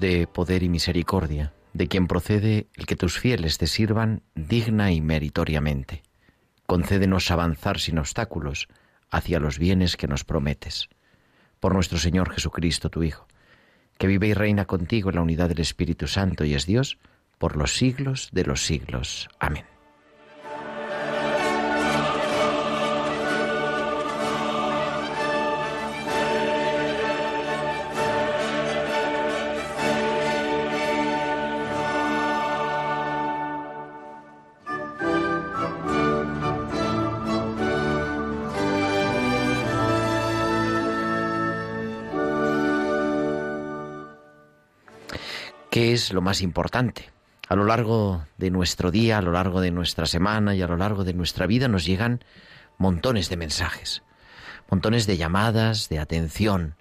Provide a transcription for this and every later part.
De poder y misericordia, de quien procede el que tus fieles te sirvan digna y meritoriamente. Concédenos avanzar sin obstáculos hacia los bienes que nos prometes. Por nuestro Señor Jesucristo, tu Hijo, que vive y reina contigo en la unidad del Espíritu Santo y es Dios, por los siglos de los siglos. Amén. ¿Qué es lo más importante? A lo largo de nuestro día, a lo largo de nuestra semana y a lo largo de nuestra vida nos llegan montones de mensajes, montones de llamadas, de atención.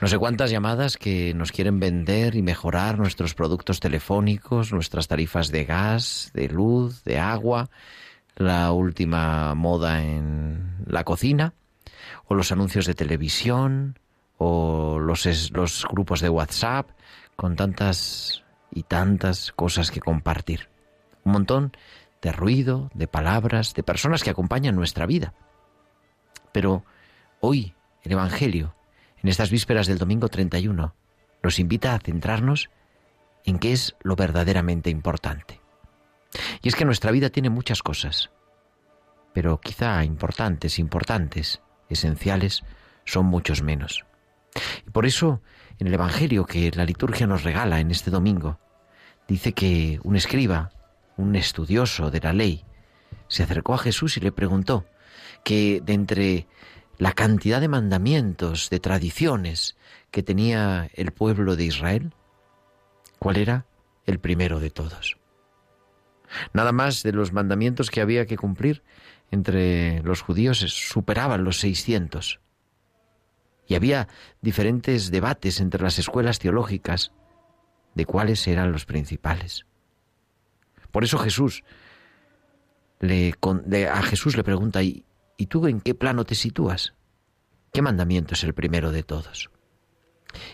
No sé cuántas llamadas que nos quieren vender y mejorar nuestros productos telefónicos, nuestras tarifas de gas, de luz, de agua, la última moda en la cocina, o los anuncios de televisión, o los, los grupos de WhatsApp, con tantas y tantas cosas que compartir. Un montón de ruido, de palabras, de personas que acompañan nuestra vida. Pero hoy el Evangelio, en estas vísperas del domingo 31, nos invita a centrarnos en qué es lo verdaderamente importante. Y es que nuestra vida tiene muchas cosas, pero quizá importantes, importantes, esenciales, son muchos menos. Y por eso en el Evangelio que la liturgia nos regala en este domingo, dice que un escriba, un estudioso de la ley, se acercó a Jesús y le preguntó que de entre la cantidad de mandamientos, de tradiciones que tenía el pueblo de Israel, ¿cuál era el primero de todos? Nada más de los mandamientos que había que cumplir entre los judíos superaban los 600. Y había diferentes debates entre las escuelas teológicas de cuáles eran los principales. Por eso Jesús le, a Jesús le pregunta, ¿y, ¿y tú en qué plano te sitúas? ¿Qué mandamiento es el primero de todos?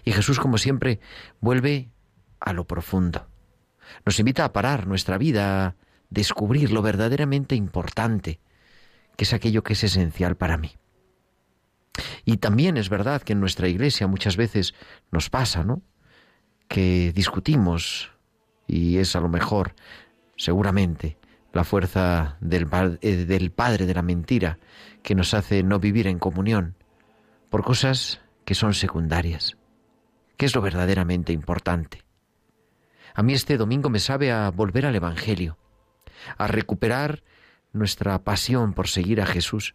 Y Jesús, como siempre, vuelve a lo profundo. Nos invita a parar nuestra vida, a descubrir lo verdaderamente importante, que es aquello que es esencial para mí. Y también es verdad que en nuestra iglesia muchas veces nos pasa, ¿no? Que discutimos y es a lo mejor, seguramente, la fuerza del, eh, del Padre de la mentira que nos hace no vivir en comunión por cosas que son secundarias. ¿Qué es lo verdaderamente importante? A mí este domingo me sabe a volver al Evangelio, a recuperar nuestra pasión por seguir a Jesús,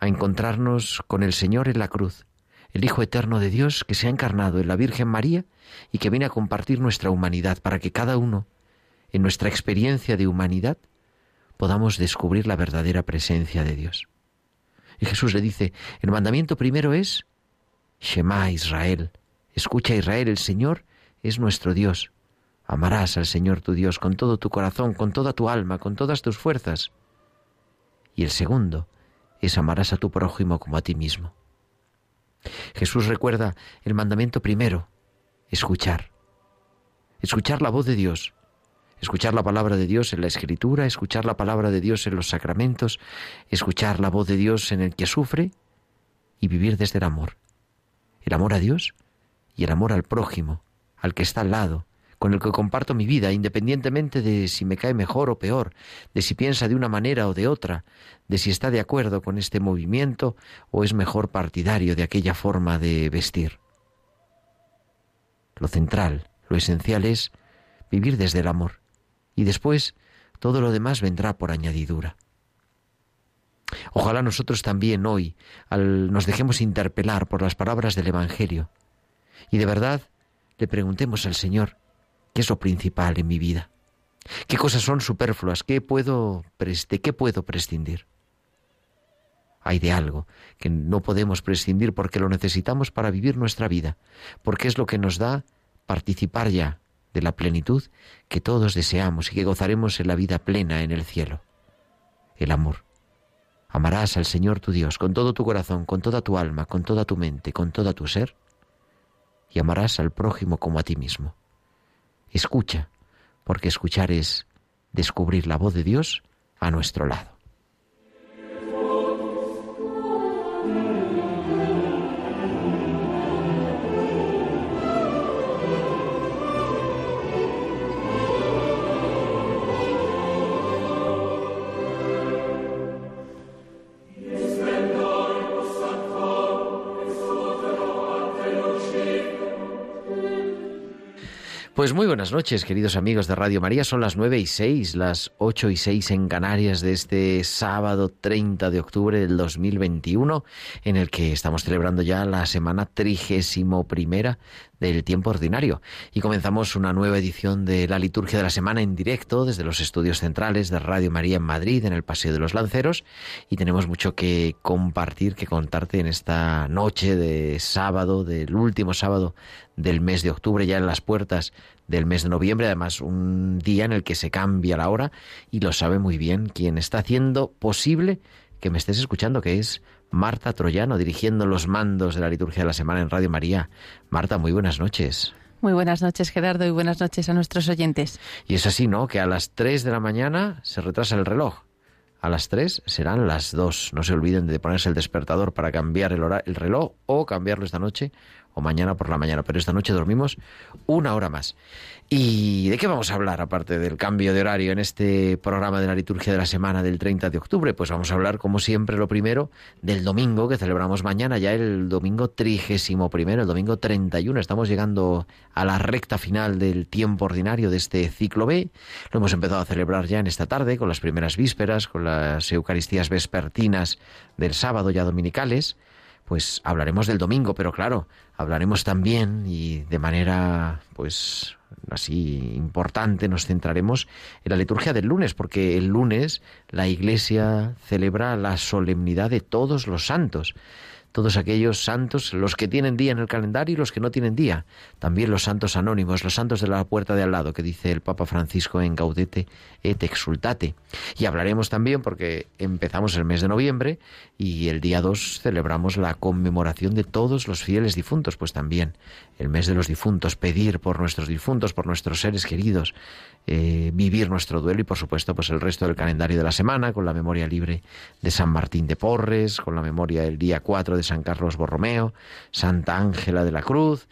a encontrarnos con el Señor en la cruz, el Hijo Eterno de Dios que se ha encarnado en la Virgen María y que viene a compartir nuestra humanidad para que cada uno, en nuestra experiencia de humanidad, podamos descubrir la verdadera presencia de Dios. Y Jesús le dice, el mandamiento primero es, Shema Israel, escucha Israel, el Señor es nuestro Dios. Amarás al Señor tu Dios con todo tu corazón, con toda tu alma, con todas tus fuerzas. Y el segundo, es amarás a tu prójimo como a ti mismo. Jesús recuerda el mandamiento primero, escuchar. Escuchar la voz de Dios, escuchar la palabra de Dios en la escritura, escuchar la palabra de Dios en los sacramentos, escuchar la voz de Dios en el que sufre y vivir desde el amor. El amor a Dios y el amor al prójimo, al que está al lado, con el que comparto mi vida, independientemente de si me cae mejor o peor, de si piensa de una manera o de otra, de si está de acuerdo con este movimiento o es mejor partidario de aquella forma de vestir. Lo central, lo esencial es vivir desde el amor. Y después todo lo demás vendrá por añadidura. Ojalá nosotros también hoy nos dejemos interpelar por las palabras del Evangelio y de verdad le preguntemos al Señor qué es lo principal en mi vida, qué cosas son superfluas, qué puedo, de qué puedo prescindir. Hay de algo que no podemos prescindir porque lo necesitamos para vivir nuestra vida, porque es lo que nos da participar ya de la plenitud que todos deseamos y que gozaremos en la vida plena en el cielo. El amor. Amarás al Señor tu Dios con todo tu corazón, con toda tu alma, con toda tu mente, con toda tu ser, y amarás al prójimo como a ti mismo. Escucha, porque escuchar es descubrir la voz de Dios a nuestro lado. Pues muy buenas noches, queridos amigos de Radio María. Son las nueve y seis, las ocho y seis en Canarias de este sábado 30 de octubre del 2021, en el que estamos celebrando ya la semana trigésimo primera del tiempo ordinario. Y comenzamos una nueva edición de la liturgia de la semana en directo desde los estudios centrales de Radio María en Madrid, en el Paseo de los Lanceros. Y tenemos mucho que compartir, que contarte en esta noche de sábado, del último sábado del mes de octubre, ya en las puertas del mes de noviembre, además un día en el que se cambia la hora y lo sabe muy bien quien está haciendo posible que me estés escuchando, que es Marta Troyano, dirigiendo los mandos de la liturgia de la semana en Radio María. Marta, muy buenas noches. Muy buenas noches, Gerardo, y buenas noches a nuestros oyentes. Y es así, ¿no? Que a las 3 de la mañana se retrasa el reloj. A las 3 serán las 2. No se olviden de ponerse el despertador para cambiar el, el reloj o cambiarlo esta noche o mañana por la mañana. Pero esta noche dormimos una hora más. ¿Y de qué vamos a hablar aparte del cambio de horario en este programa de la liturgia de la semana del 30 de octubre? Pues vamos a hablar, como siempre, lo primero del domingo que celebramos mañana, ya el domingo trigésimo primero, el domingo 31. Estamos llegando a la recta final del tiempo ordinario de este ciclo B. Lo hemos empezado a celebrar ya en esta tarde con las primeras vísperas, con las Eucaristías vespertinas del sábado ya dominicales pues hablaremos del domingo, pero claro, hablaremos también y de manera pues así importante nos centraremos en la liturgia del lunes, porque el lunes la Iglesia celebra la solemnidad de todos los santos todos aquellos santos, los que tienen día en el calendario y los que no tienen día. También los santos anónimos, los santos de la puerta de al lado, que dice el Papa Francisco en Gaudete et Exultate. Y hablaremos también, porque empezamos el mes de noviembre y el día 2 celebramos la conmemoración de todos los fieles difuntos, pues también el mes de los difuntos, pedir por nuestros difuntos, por nuestros seres queridos, eh, vivir nuestro duelo y por supuesto pues el resto del calendario de la semana con la memoria libre de San Martín de Porres, con la memoria del día 4 de San Carlos Borromeo, Santa Ángela de la Cruz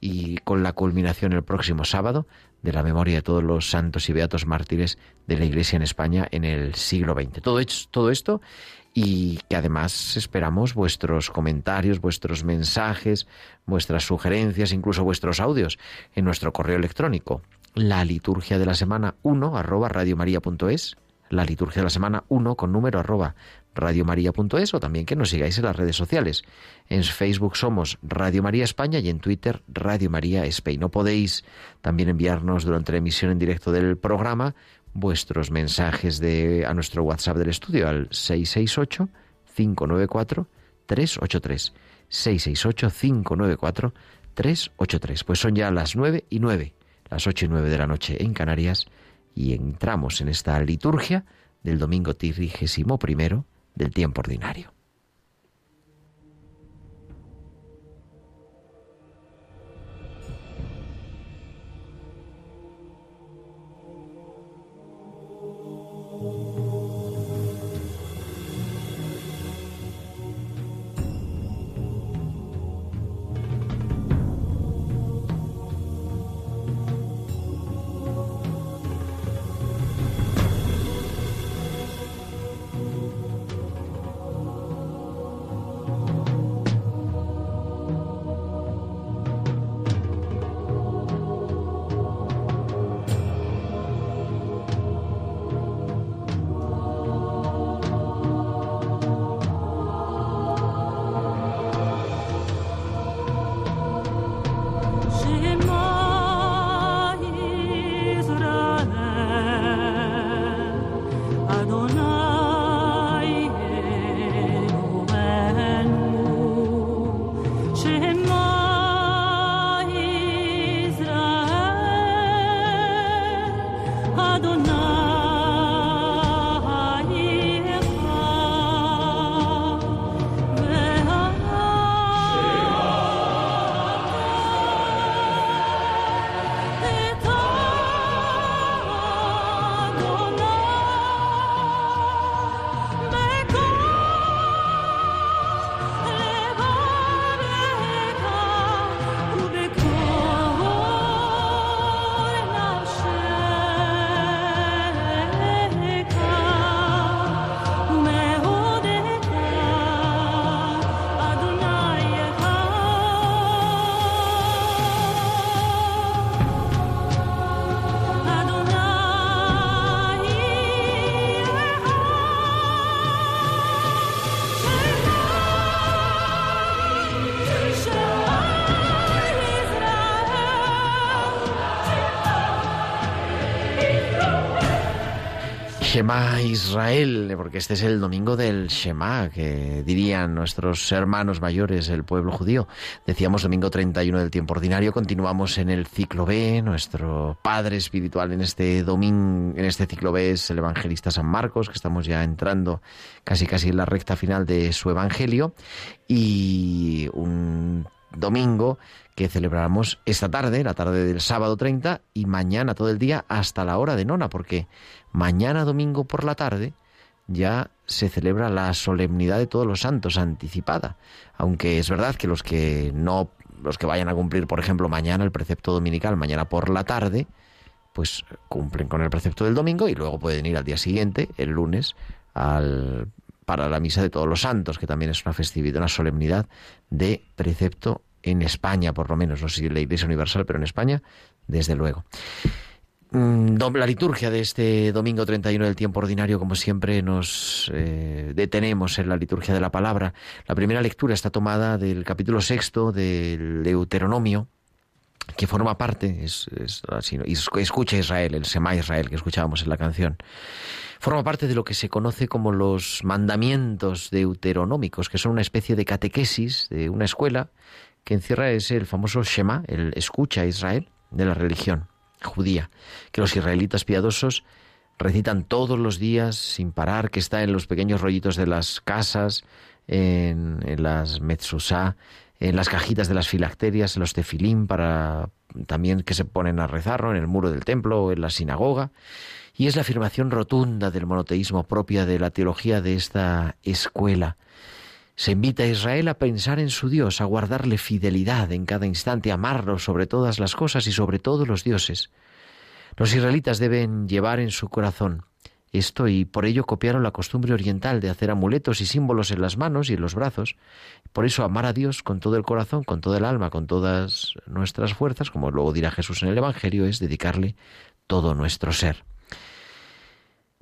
y con la culminación el próximo sábado de la memoria de todos los santos y beatos mártires de la Iglesia en España en el siglo XX. Todo, todo esto y que además esperamos vuestros comentarios, vuestros mensajes, vuestras sugerencias, incluso vuestros audios en nuestro correo electrónico la liturgia de la semana 1 arroba radiomaria.es, la liturgia de la semana 1 con número arroba radiomaria.es o también que nos sigáis en las redes sociales. En Facebook somos Radio María España y en Twitter Radio María Spain. No podéis también enviarnos durante la emisión en directo del programa vuestros mensajes de, a nuestro WhatsApp del estudio al 668 594 383 668 594 383. Pues son ya las 9 y 9 las ocho y nueve de la noche en Canarias, y entramos en esta liturgia del domingo trigésimo primero del tiempo ordinario. Shema Israel, porque este es el domingo del Shema, que dirían nuestros hermanos mayores, el pueblo judío. Decíamos domingo 31 del tiempo ordinario, continuamos en el ciclo B, nuestro padre espiritual en este domingo, en este ciclo B es el evangelista San Marcos, que estamos ya entrando casi casi en la recta final de su evangelio, y un domingo que celebramos esta tarde, la tarde del sábado 30, y mañana todo el día hasta la hora de nona, porque mañana domingo por la tarde ya se celebra la solemnidad de todos los santos anticipada, aunque es verdad que los que no los que vayan a cumplir, por ejemplo, mañana el precepto dominical, mañana por la tarde, pues cumplen con el precepto del domingo y luego pueden ir al día siguiente, el lunes, al, para la misa de todos los santos, que también es una festividad, una solemnidad de precepto en España, por lo menos, no sé si la Iglesia Universal, pero en España, desde luego. Mm, la liturgia de este domingo 31 del tiempo ordinario, como siempre, nos eh, detenemos en la liturgia de la palabra. La primera lectura está tomada del capítulo sexto del Deuteronomio, que forma parte, es, así, escucha Israel, el Sema Israel que escuchábamos en la canción, forma parte de lo que se conoce como los mandamientos deuteronómicos, que son una especie de catequesis de una escuela que encierra ese el famoso Shema, el escucha Israel de la religión judía, que los israelitas piadosos recitan todos los días sin parar, que está en los pequeños rollitos de las casas, en, las metzusá, en las cajitas de las filacterias, en los tefilim, para también que se ponen a rezarlo en el muro del templo o en la sinagoga. Y es la afirmación rotunda del monoteísmo propia de la teología de esta escuela se invita a Israel a pensar en su Dios, a guardarle fidelidad en cada instante, a amarlo sobre todas las cosas y sobre todos los dioses. Los israelitas deben llevar en su corazón esto y por ello copiaron la costumbre oriental de hacer amuletos y símbolos en las manos y en los brazos. Por eso amar a Dios con todo el corazón, con todo el alma, con todas nuestras fuerzas, como luego dirá Jesús en el Evangelio, es dedicarle todo nuestro ser.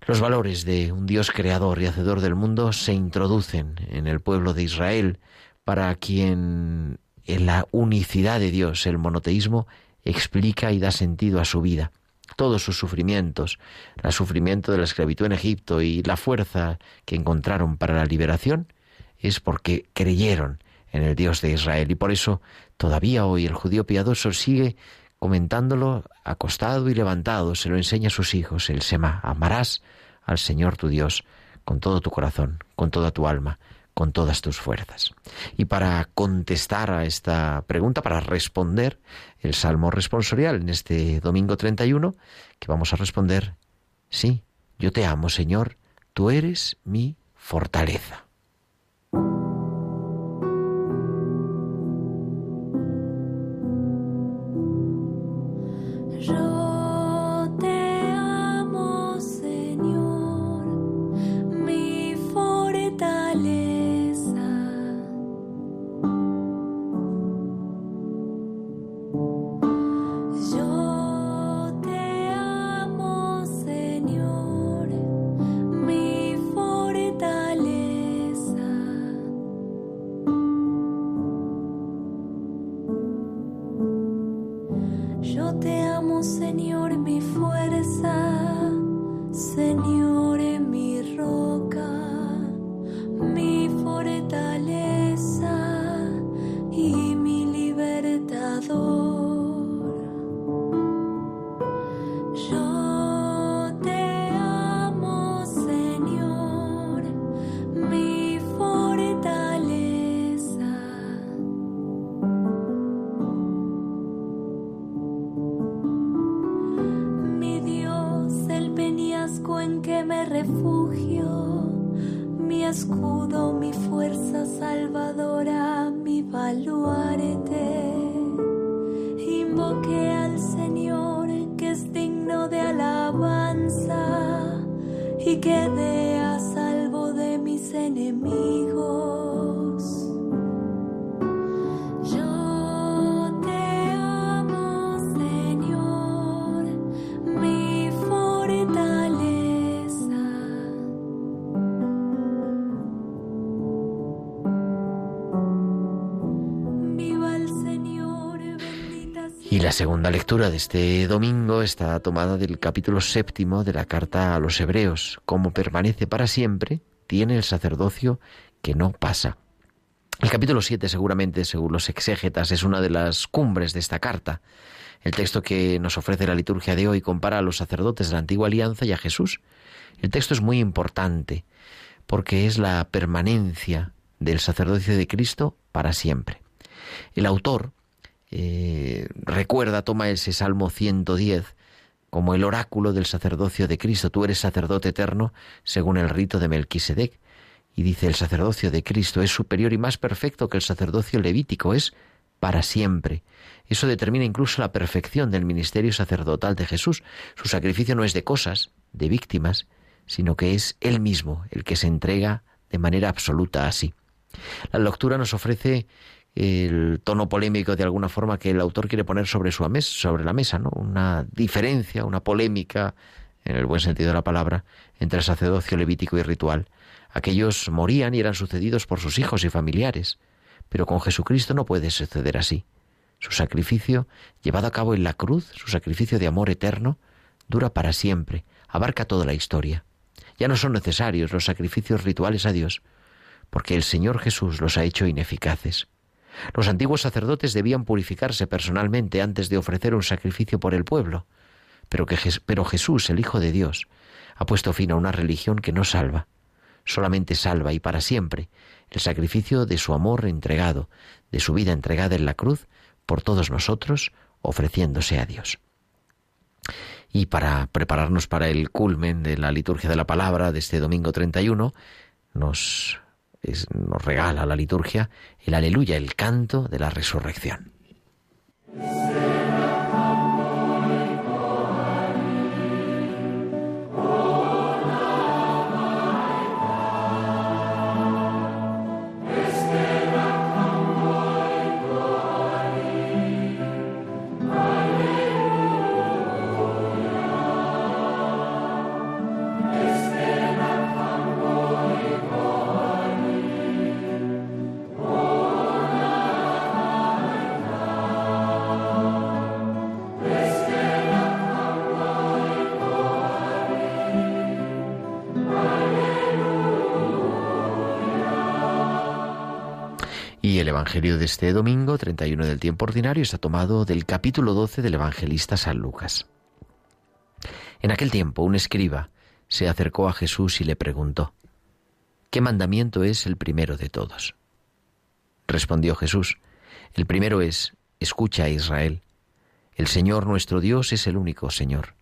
Los valores de un Dios creador y hacedor del mundo se introducen en el pueblo de Israel para quien en la unicidad de Dios, el monoteísmo, explica y da sentido a su vida. Todos sus sufrimientos, el sufrimiento de la esclavitud en Egipto y la fuerza que encontraron para la liberación, es porque creyeron en el Dios de Israel. Y por eso todavía hoy el judío piadoso sigue comentándolo acostado y levantado, se lo enseña a sus hijos, el Sema, amarás al Señor tu Dios con todo tu corazón, con toda tu alma, con todas tus fuerzas. Y para contestar a esta pregunta, para responder el Salmo responsorial en este domingo 31, que vamos a responder, sí, yo te amo, Señor, tú eres mi fortaleza. en que me refugio, mi escudo, mi fuerza salvadora, mi baluarte. Invoqué al Señor que es digno de alabanza y quedé a salvo de mis enemigos. Segunda lectura de este domingo está tomada del capítulo séptimo de la carta a los Hebreos. Como permanece para siempre, tiene el sacerdocio que no pasa. El capítulo 7 seguramente, según los exégetas, es una de las cumbres de esta carta. El texto que nos ofrece la liturgia de hoy compara a los sacerdotes de la antigua alianza y a Jesús. El texto es muy importante porque es la permanencia del sacerdocio de Cristo para siempre. El autor eh, recuerda, toma ese Salmo 110 como el oráculo del sacerdocio de Cristo. Tú eres sacerdote eterno según el rito de Melquisedec. Y dice, el sacerdocio de Cristo es superior y más perfecto que el sacerdocio levítico, es para siempre. Eso determina incluso la perfección del ministerio sacerdotal de Jesús. Su sacrificio no es de cosas, de víctimas, sino que es Él mismo el que se entrega de manera absoluta así. La lectura nos ofrece el tono polémico de alguna forma que el autor quiere poner sobre, su mesa, sobre la mesa, ¿no? Una diferencia, una polémica, en el buen sentido de la palabra, entre el sacerdocio levítico y ritual. Aquellos morían y eran sucedidos por sus hijos y familiares, pero con Jesucristo no puede suceder así. Su sacrificio, llevado a cabo en la cruz, su sacrificio de amor eterno, dura para siempre, abarca toda la historia. Ya no son necesarios los sacrificios rituales a Dios, porque el Señor Jesús los ha hecho ineficaces. Los antiguos sacerdotes debían purificarse personalmente antes de ofrecer un sacrificio por el pueblo, pero, que, pero Jesús, el Hijo de Dios, ha puesto fin a una religión que no salva, solamente salva y para siempre el sacrificio de su amor entregado, de su vida entregada en la cruz por todos nosotros, ofreciéndose a Dios. Y para prepararnos para el culmen de la liturgia de la palabra de este domingo 31, nos nos regala la liturgia el aleluya, el canto de la resurrección. Evangelio de este domingo, 31 del tiempo ordinario, está tomado del capítulo 12 del evangelista San Lucas. En aquel tiempo un escriba se acercó a Jesús y le preguntó, ¿qué mandamiento es el primero de todos? Respondió Jesús, el primero es, escucha a Israel, el Señor nuestro Dios es el único Señor.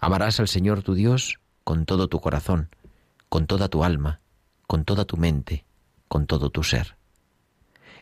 Amarás al Señor tu Dios con todo tu corazón, con toda tu alma, con toda tu mente, con todo tu ser.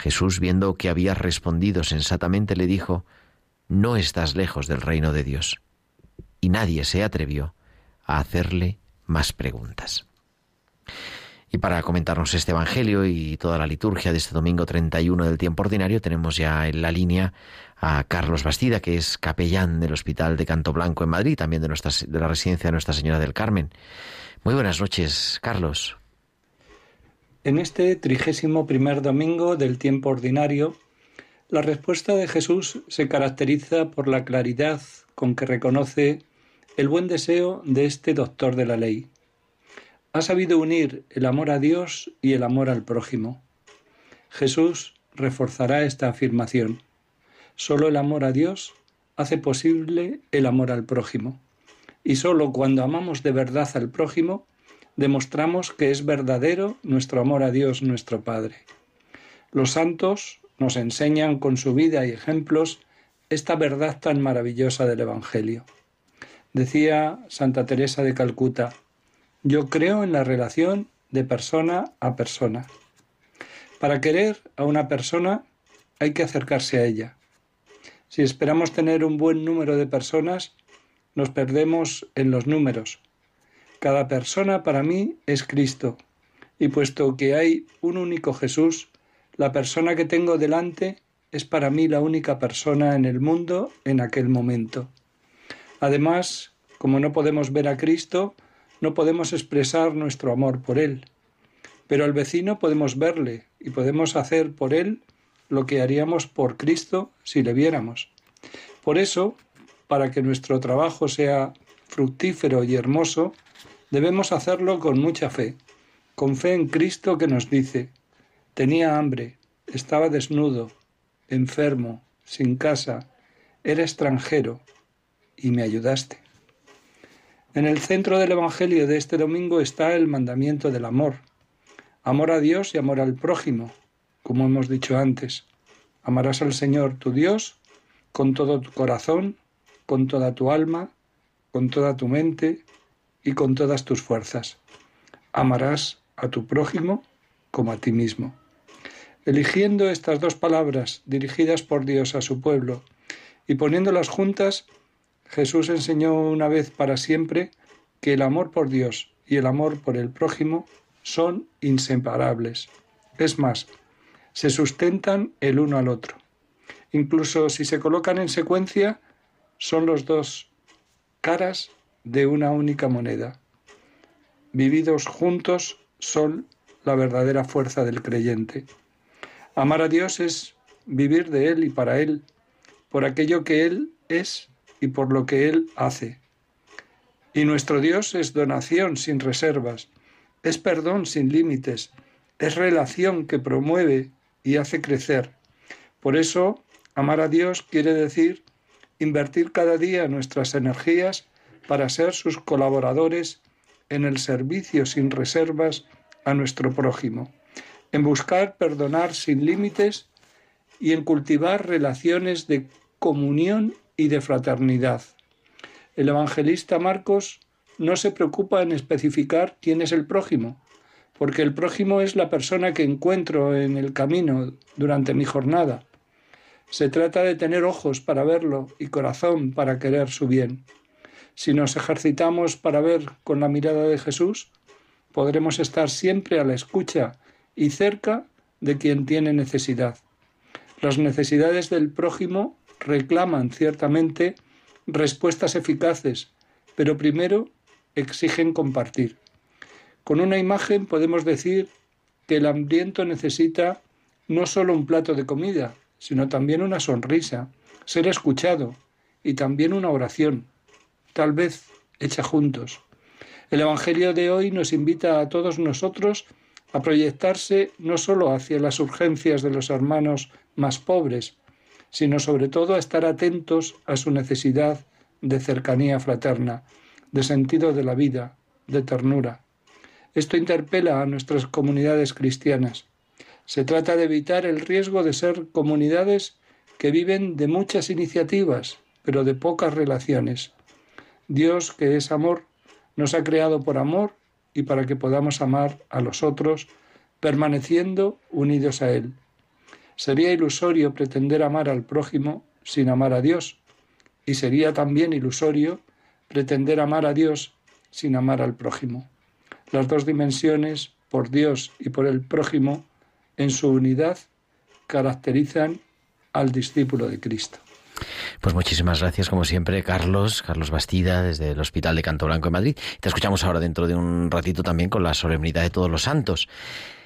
Jesús, viendo que había respondido sensatamente, le dijo, No estás lejos del reino de Dios. Y nadie se atrevió a hacerle más preguntas. Y para comentarnos este Evangelio y toda la liturgia de este domingo 31 del tiempo ordinario, tenemos ya en la línea a Carlos Bastida, que es capellán del Hospital de Canto Blanco en Madrid, también de, nuestra, de la residencia de Nuestra Señora del Carmen. Muy buenas noches, Carlos. En este trigésimo primer domingo del tiempo ordinario, la respuesta de Jesús se caracteriza por la claridad con que reconoce el buen deseo de este doctor de la ley. Ha sabido unir el amor a Dios y el amor al prójimo. Jesús reforzará esta afirmación. Solo el amor a Dios hace posible el amor al prójimo. Y solo cuando amamos de verdad al prójimo demostramos que es verdadero nuestro amor a Dios nuestro Padre. Los santos nos enseñan con su vida y ejemplos esta verdad tan maravillosa del Evangelio. Decía Santa Teresa de Calcuta, yo creo en la relación de persona a persona. Para querer a una persona hay que acercarse a ella. Si esperamos tener un buen número de personas, nos perdemos en los números. Cada persona para mí es Cristo, y puesto que hay un único Jesús, la persona que tengo delante es para mí la única persona en el mundo en aquel momento. Además, como no podemos ver a Cristo, no podemos expresar nuestro amor por Él. Pero al vecino podemos verle y podemos hacer por Él lo que haríamos por Cristo si le viéramos. Por eso, para que nuestro trabajo sea fructífero y hermoso, debemos hacerlo con mucha fe, con fe en Cristo que nos dice, tenía hambre, estaba desnudo, enfermo, sin casa, era extranjero, y me ayudaste. En el centro del Evangelio de este domingo está el mandamiento del amor. Amor a Dios y amor al prójimo, como hemos dicho antes. Amarás al Señor tu Dios con todo tu corazón, con toda tu alma, con toda tu mente y con todas tus fuerzas. Amarás a tu prójimo como a ti mismo. Eligiendo estas dos palabras dirigidas por Dios a su pueblo y poniéndolas juntas, Jesús enseñó una vez para siempre que el amor por Dios y el amor por el prójimo son inseparables. Es más, se sustentan el uno al otro. Incluso si se colocan en secuencia, son los dos caras de una única moneda. Vividos juntos son la verdadera fuerza del creyente. Amar a Dios es vivir de Él y para Él, por aquello que Él es y por lo que Él hace. Y nuestro Dios es donación sin reservas, es perdón sin límites, es relación que promueve y hace crecer. Por eso, amar a Dios quiere decir invertir cada día nuestras energías para ser sus colaboradores en el servicio sin reservas a nuestro prójimo, en buscar perdonar sin límites y en cultivar relaciones de comunión y de fraternidad. El evangelista Marcos no se preocupa en especificar quién es el prójimo, porque el prójimo es la persona que encuentro en el camino durante mi jornada. Se trata de tener ojos para verlo y corazón para querer su bien. Si nos ejercitamos para ver con la mirada de Jesús, podremos estar siempre a la escucha y cerca de quien tiene necesidad. Las necesidades del prójimo reclaman ciertamente respuestas eficaces, pero primero exigen compartir. Con una imagen podemos decir que el hambriento necesita no solo un plato de comida, sino también una sonrisa, ser escuchado y también una oración, tal vez hecha juntos. El Evangelio de hoy nos invita a todos nosotros a proyectarse no solo hacia las urgencias de los hermanos más pobres, sino sobre todo a estar atentos a su necesidad de cercanía fraterna, de sentido de la vida, de ternura. Esto interpela a nuestras comunidades cristianas. Se trata de evitar el riesgo de ser comunidades que viven de muchas iniciativas, pero de pocas relaciones. Dios, que es amor, nos ha creado por amor y para que podamos amar a los otros, permaneciendo unidos a Él. Sería ilusorio pretender amar al prójimo sin amar a Dios, y sería también ilusorio pretender amar a Dios sin amar al prójimo. Las dos dimensiones, por Dios y por el prójimo, en su unidad, caracterizan al discípulo de Cristo. Pues muchísimas gracias, como siempre, Carlos, Carlos Bastida, desde el Hospital de Canto Blanco en Madrid. Te escuchamos ahora dentro de un ratito también con la solemnidad de todos los santos.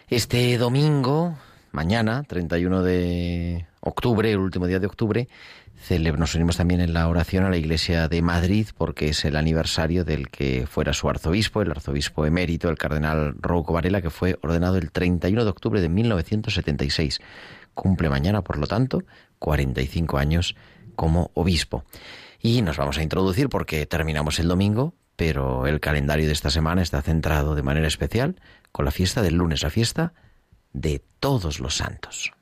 Este domingo, mañana, 31 de octubre, el último día de octubre, nos unimos también en la oración a la Iglesia de Madrid porque es el aniversario del que fuera su arzobispo, el arzobispo emérito, el cardenal Rouco Varela, que fue ordenado el 31 de octubre de 1976. Cumple mañana, por lo tanto, 45 años como obispo. Y nos vamos a introducir porque terminamos el domingo, pero el calendario de esta semana está centrado de manera especial con la fiesta del lunes, la fiesta de todos los santos.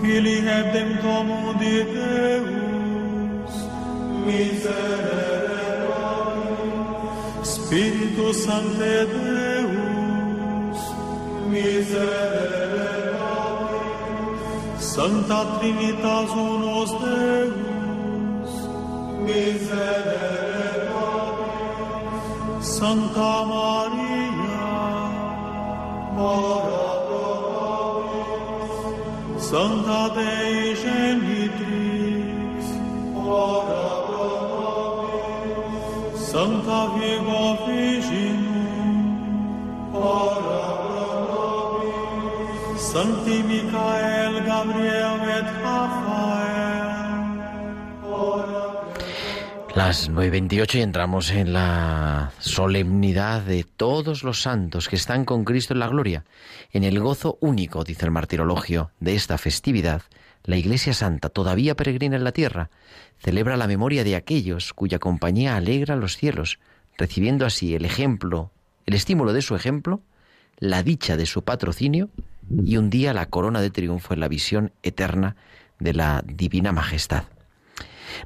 Filii hebdem Domnul de Deus, miserere. Deus, Sancte Deus, miserere nobis. Sancta Trinitas unos Deus, miserere nobis. Sancta Maria, Mora pro nobis. Sancta Dei Genitrix, ora pro nobis. Sancta Vigor Sancti Michael Gabriel et Las 9.28 y entramos en la solemnidad de todos los santos que están con Cristo en la gloria. En el gozo único, dice el martirologio, de esta festividad, la Iglesia Santa, todavía peregrina en la tierra, celebra la memoria de aquellos cuya compañía alegra los cielos, recibiendo así el ejemplo, el estímulo de su ejemplo, la dicha de su patrocinio y un día la corona de triunfo en la visión eterna de la divina majestad.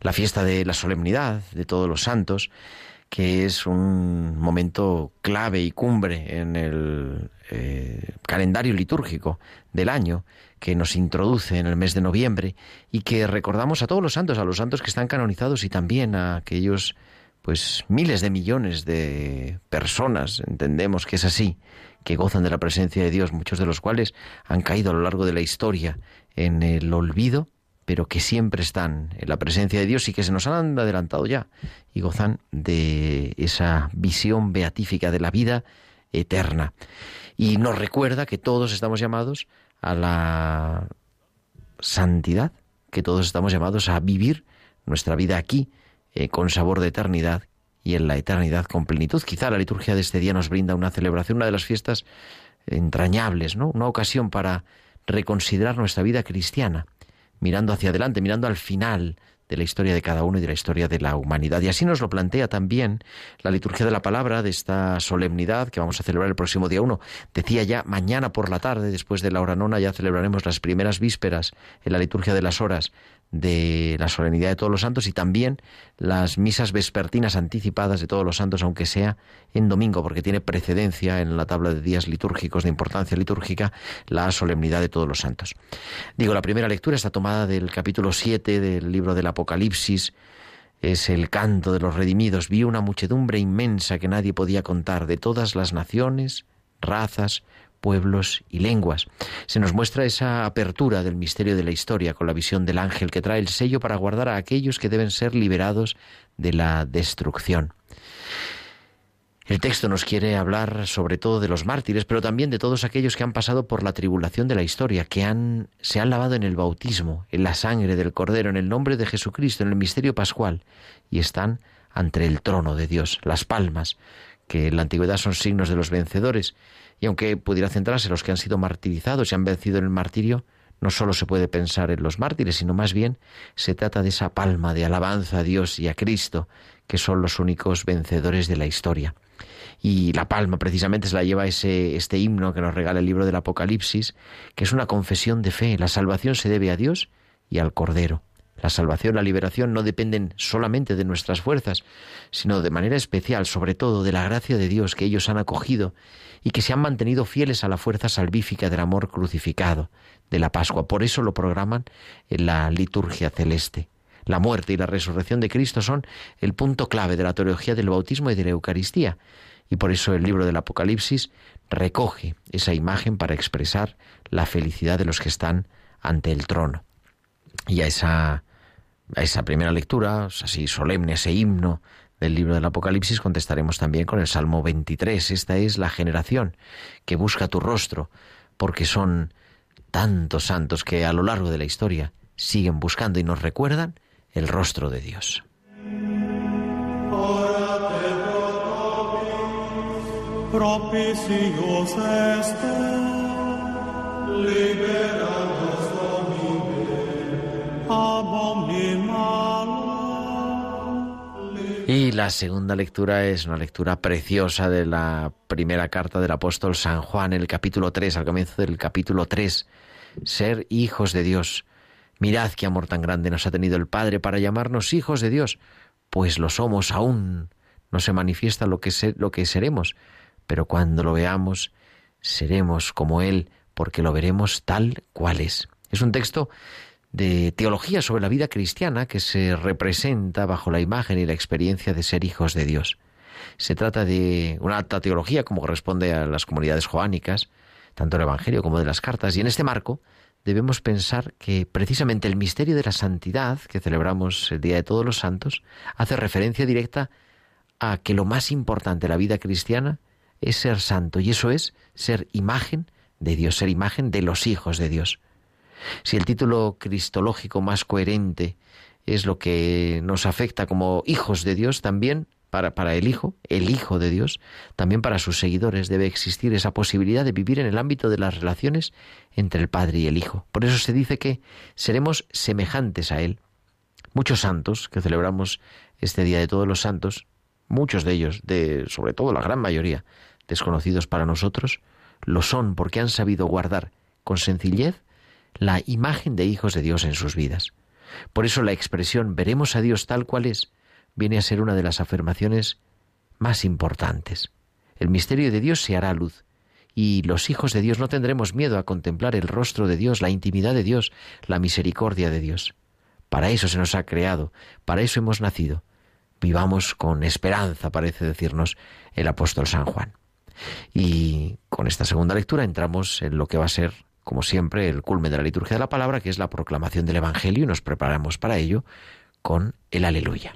La fiesta de la solemnidad de todos los santos, que es un momento clave y cumbre en el eh, calendario litúrgico del año, que nos introduce en el mes de noviembre y que recordamos a todos los santos, a los santos que están canonizados y también a aquellos pues miles de millones de personas, entendemos que es así, que gozan de la presencia de Dios, muchos de los cuales han caído a lo largo de la historia en el olvido pero que siempre están en la presencia de Dios y que se nos han adelantado ya y gozan de esa visión beatífica de la vida eterna. Y nos recuerda que todos estamos llamados a la santidad, que todos estamos llamados a vivir nuestra vida aquí eh, con sabor de eternidad y en la eternidad con plenitud. Quizá la liturgia de este día nos brinda una celebración, una de las fiestas entrañables, ¿no? Una ocasión para reconsiderar nuestra vida cristiana mirando hacia adelante, mirando al final de la historia de cada uno y de la historia de la humanidad. Y así nos lo plantea también la liturgia de la palabra de esta solemnidad que vamos a celebrar el próximo día 1. Decía ya, mañana por la tarde, después de la hora nona, ya celebraremos las primeras vísperas en la liturgia de las horas de la solemnidad de todos los santos y también las misas vespertinas anticipadas de todos los santos, aunque sea en domingo, porque tiene precedencia en la tabla de días litúrgicos de importancia litúrgica la solemnidad de todos los santos. Digo, la primera lectura está tomada del capítulo 7 del libro del Apocalipsis, es el canto de los redimidos. Vi una muchedumbre inmensa que nadie podía contar, de todas las naciones, razas, pueblos y lenguas. Se nos muestra esa apertura del misterio de la historia con la visión del ángel que trae el sello para guardar a aquellos que deben ser liberados de la destrucción. El texto nos quiere hablar sobre todo de los mártires, pero también de todos aquellos que han pasado por la tribulación de la historia, que han, se han lavado en el bautismo, en la sangre del Cordero, en el nombre de Jesucristo, en el misterio pascual, y están ante el trono de Dios. Las palmas, que en la antigüedad son signos de los vencedores, y aunque pudiera centrarse en los que han sido martirizados y han vencido en el martirio, no solo se puede pensar en los mártires, sino más bien se trata de esa palma de alabanza a Dios y a Cristo, que son los únicos vencedores de la historia. Y la palma precisamente se la lleva ese, este himno que nos regala el libro del Apocalipsis, que es una confesión de fe. La salvación se debe a Dios y al Cordero. La salvación, la liberación no dependen solamente de nuestras fuerzas, sino de manera especial, sobre todo, de la gracia de Dios que ellos han acogido y que se han mantenido fieles a la fuerza salvífica del amor crucificado de la Pascua. Por eso lo programan en la liturgia celeste. La muerte y la resurrección de Cristo son el punto clave de la teología del bautismo y de la Eucaristía. Y por eso el libro del Apocalipsis recoge esa imagen para expresar la felicidad de los que están ante el trono. Y a esa, esa primera lectura, así solemne, ese himno del libro del Apocalipsis contestaremos también con el Salmo 23. Esta es la generación que busca tu rostro, porque son tantos santos que a lo largo de la historia siguen buscando y nos recuerdan el rostro de Dios. propicios Y la segunda lectura es una lectura preciosa de la primera carta del apóstol San Juan, el capítulo 3, al comienzo del capítulo 3. Ser hijos de Dios. Mirad qué amor tan grande nos ha tenido el Padre para llamarnos hijos de Dios, pues lo somos aún. No se manifiesta lo que, lo que seremos, pero cuando lo veamos, seremos como Él, porque lo veremos tal cual es. Es un texto de teología sobre la vida cristiana que se representa bajo la imagen y la experiencia de ser hijos de Dios. Se trata de una alta teología como corresponde a las comunidades joánicas, tanto el Evangelio como de las cartas, y en este marco debemos pensar que precisamente el misterio de la santidad que celebramos el Día de Todos los Santos hace referencia directa a que lo más importante de la vida cristiana es ser santo, y eso es ser imagen de Dios, ser imagen de los hijos de Dios. Si el título cristológico más coherente es lo que nos afecta como hijos de Dios, también para, para, el Hijo, el Hijo de Dios, también para sus seguidores debe existir esa posibilidad de vivir en el ámbito de las relaciones entre el Padre y el Hijo. Por eso se dice que seremos semejantes a Él. Muchos santos que celebramos este Día de Todos los Santos, muchos de ellos, de, sobre todo la gran mayoría, desconocidos para nosotros, lo son porque han sabido guardar con sencillez la imagen de hijos de Dios en sus vidas. Por eso la expresión veremos a Dios tal cual es viene a ser una de las afirmaciones más importantes. El misterio de Dios se hará luz, y los hijos de Dios no tendremos miedo a contemplar el rostro de Dios, la intimidad de Dios, la misericordia de Dios. Para eso se nos ha creado, para eso hemos nacido. Vivamos con esperanza, parece decirnos el apóstol San Juan. Y con esta segunda lectura entramos en lo que va a ser como siempre, el culmen de la liturgia de la palabra, que es la proclamación del Evangelio, y nos preparamos para ello con el aleluya.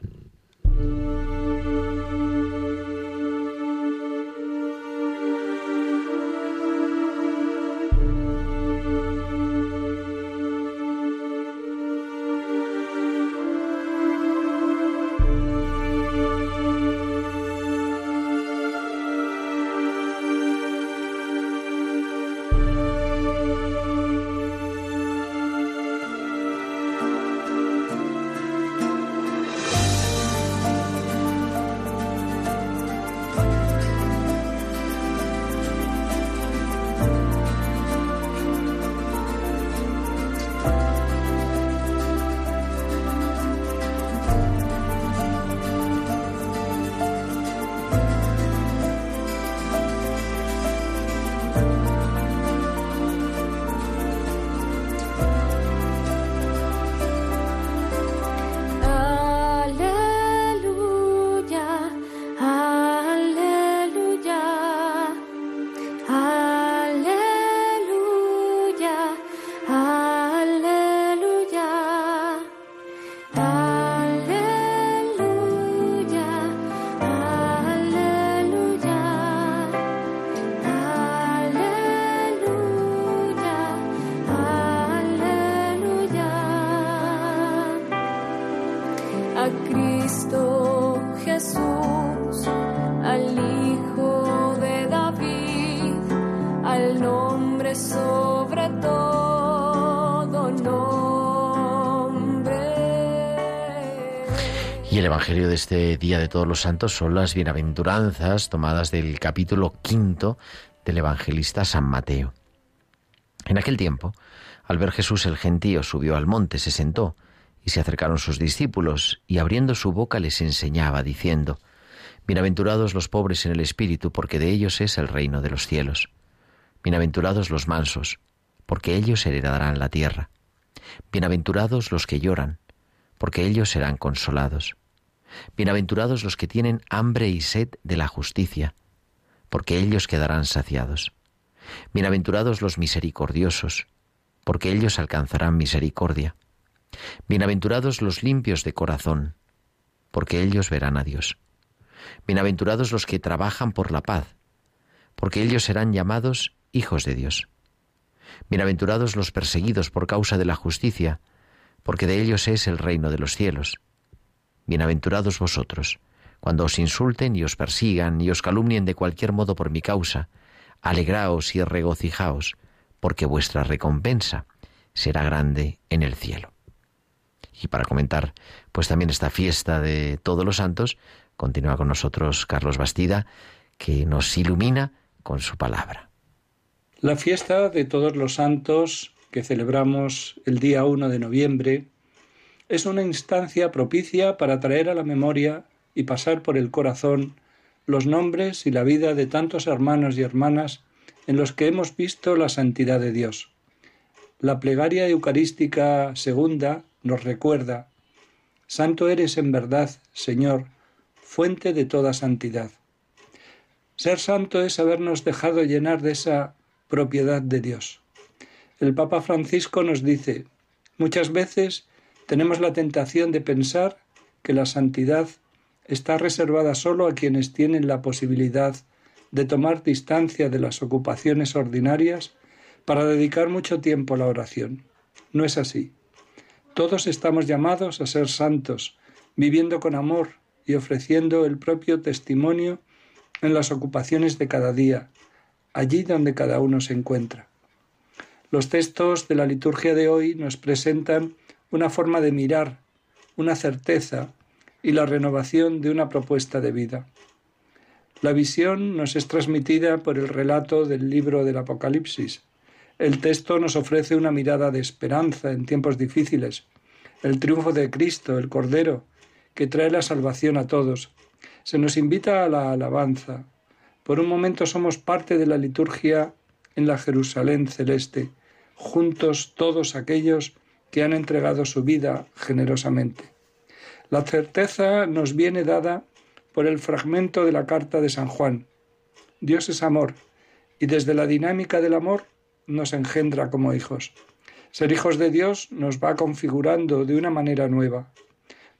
Este Día de Todos los Santos son las bienaventuranzas tomadas del capítulo quinto del evangelista San Mateo. En aquel tiempo, al ver Jesús el gentío subió al monte, se sentó, y se acercaron sus discípulos, y abriendo su boca les enseñaba, diciendo, Bienaventurados los pobres en el espíritu, porque de ellos es el reino de los cielos. Bienaventurados los mansos, porque ellos heredarán la tierra. Bienaventurados los que lloran, porque ellos serán consolados. Bienaventurados los que tienen hambre y sed de la justicia, porque ellos quedarán saciados. Bienaventurados los misericordiosos, porque ellos alcanzarán misericordia. Bienaventurados los limpios de corazón, porque ellos verán a Dios. Bienaventurados los que trabajan por la paz, porque ellos serán llamados hijos de Dios. Bienaventurados los perseguidos por causa de la justicia, porque de ellos es el reino de los cielos. Bienaventurados vosotros, cuando os insulten y os persigan y os calumnien de cualquier modo por mi causa, alegraos y regocijaos, porque vuestra recompensa será grande en el cielo. Y para comentar pues también esta fiesta de todos los santos, continúa con nosotros Carlos Bastida, que nos ilumina con su palabra. La fiesta de todos los santos que celebramos el día 1 de noviembre es una instancia propicia para traer a la memoria y pasar por el corazón los nombres y la vida de tantos hermanos y hermanas en los que hemos visto la santidad de Dios. La plegaria eucarística segunda nos recuerda, Santo eres en verdad, Señor, fuente de toda santidad. Ser santo es habernos dejado llenar de esa propiedad de Dios. El Papa Francisco nos dice, muchas veces tenemos la tentación de pensar que la santidad está reservada solo a quienes tienen la posibilidad de tomar distancia de las ocupaciones ordinarias para dedicar mucho tiempo a la oración. No es así. Todos estamos llamados a ser santos, viviendo con amor y ofreciendo el propio testimonio en las ocupaciones de cada día, allí donde cada uno se encuentra. Los textos de la liturgia de hoy nos presentan una forma de mirar, una certeza y la renovación de una propuesta de vida. La visión nos es transmitida por el relato del libro del Apocalipsis. El texto nos ofrece una mirada de esperanza en tiempos difíciles, el triunfo de Cristo, el Cordero, que trae la salvación a todos. Se nos invita a la alabanza. Por un momento somos parte de la liturgia en la Jerusalén celeste, juntos todos aquellos que han entregado su vida generosamente. La certeza nos viene dada por el fragmento de la carta de San Juan. Dios es amor y desde la dinámica del amor nos engendra como hijos. Ser hijos de Dios nos va configurando de una manera nueva.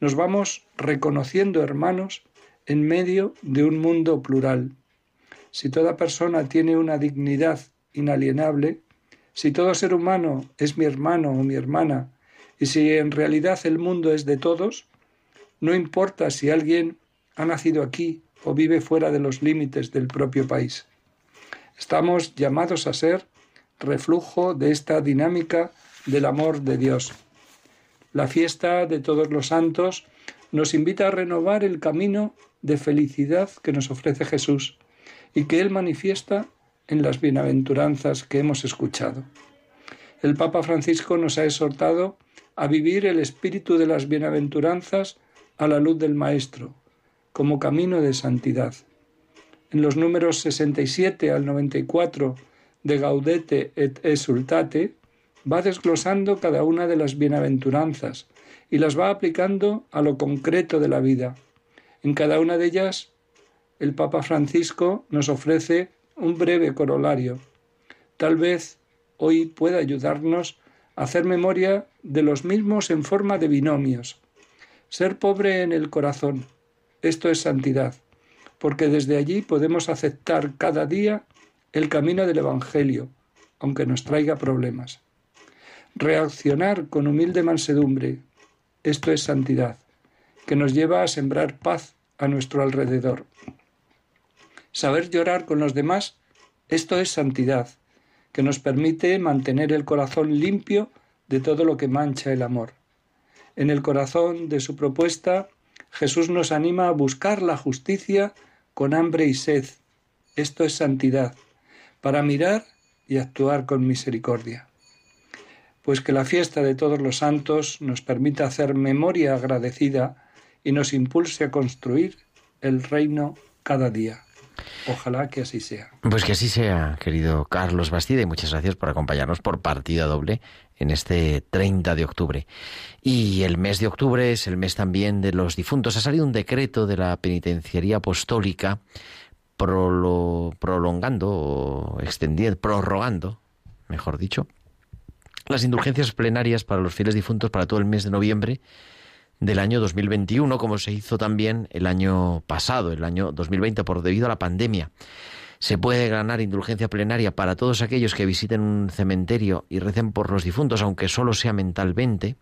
Nos vamos reconociendo hermanos en medio de un mundo plural. Si toda persona tiene una dignidad inalienable, si todo ser humano es mi hermano o mi hermana, y si en realidad el mundo es de todos, no importa si alguien ha nacido aquí o vive fuera de los límites del propio país. Estamos llamados a ser reflujo de esta dinámica del amor de Dios. La fiesta de todos los santos nos invita a renovar el camino de felicidad que nos ofrece Jesús y que Él manifiesta en las bienaventuranzas que hemos escuchado. El Papa Francisco nos ha exhortado a vivir el espíritu de las bienaventuranzas a la luz del Maestro, como camino de santidad. En los números 67 al 94 de Gaudete et Exultate va desglosando cada una de las bienaventuranzas y las va aplicando a lo concreto de la vida. En cada una de ellas, el Papa Francisco nos ofrece un breve corolario. Tal vez hoy pueda ayudarnos a hacer memoria de los mismos en forma de binomios. Ser pobre en el corazón, esto es santidad, porque desde allí podemos aceptar cada día el camino del Evangelio, aunque nos traiga problemas. Reaccionar con humilde mansedumbre, esto es santidad, que nos lleva a sembrar paz a nuestro alrededor. Saber llorar con los demás, esto es santidad, que nos permite mantener el corazón limpio de todo lo que mancha el amor. En el corazón de su propuesta Jesús nos anima a buscar la justicia con hambre y sed. Esto es santidad, para mirar y actuar con misericordia. Pues que la fiesta de todos los santos nos permita hacer memoria agradecida y nos impulse a construir el reino cada día. Ojalá que así sea. Pues que así sea, querido Carlos Bastida, y muchas gracias por acompañarnos por partida doble en este 30 de octubre. Y el mes de octubre es el mes también de los difuntos. Ha salido un decreto de la Penitenciaría Apostólica prolongando o extendiendo, prorrogando, mejor dicho, las indulgencias plenarias para los fieles difuntos para todo el mes de noviembre del año 2021, como se hizo también el año pasado, el año 2020, por debido a la pandemia. Se puede ganar indulgencia plenaria para todos aquellos que visiten un cementerio y recen por los difuntos, aunque solo sea mentalmente,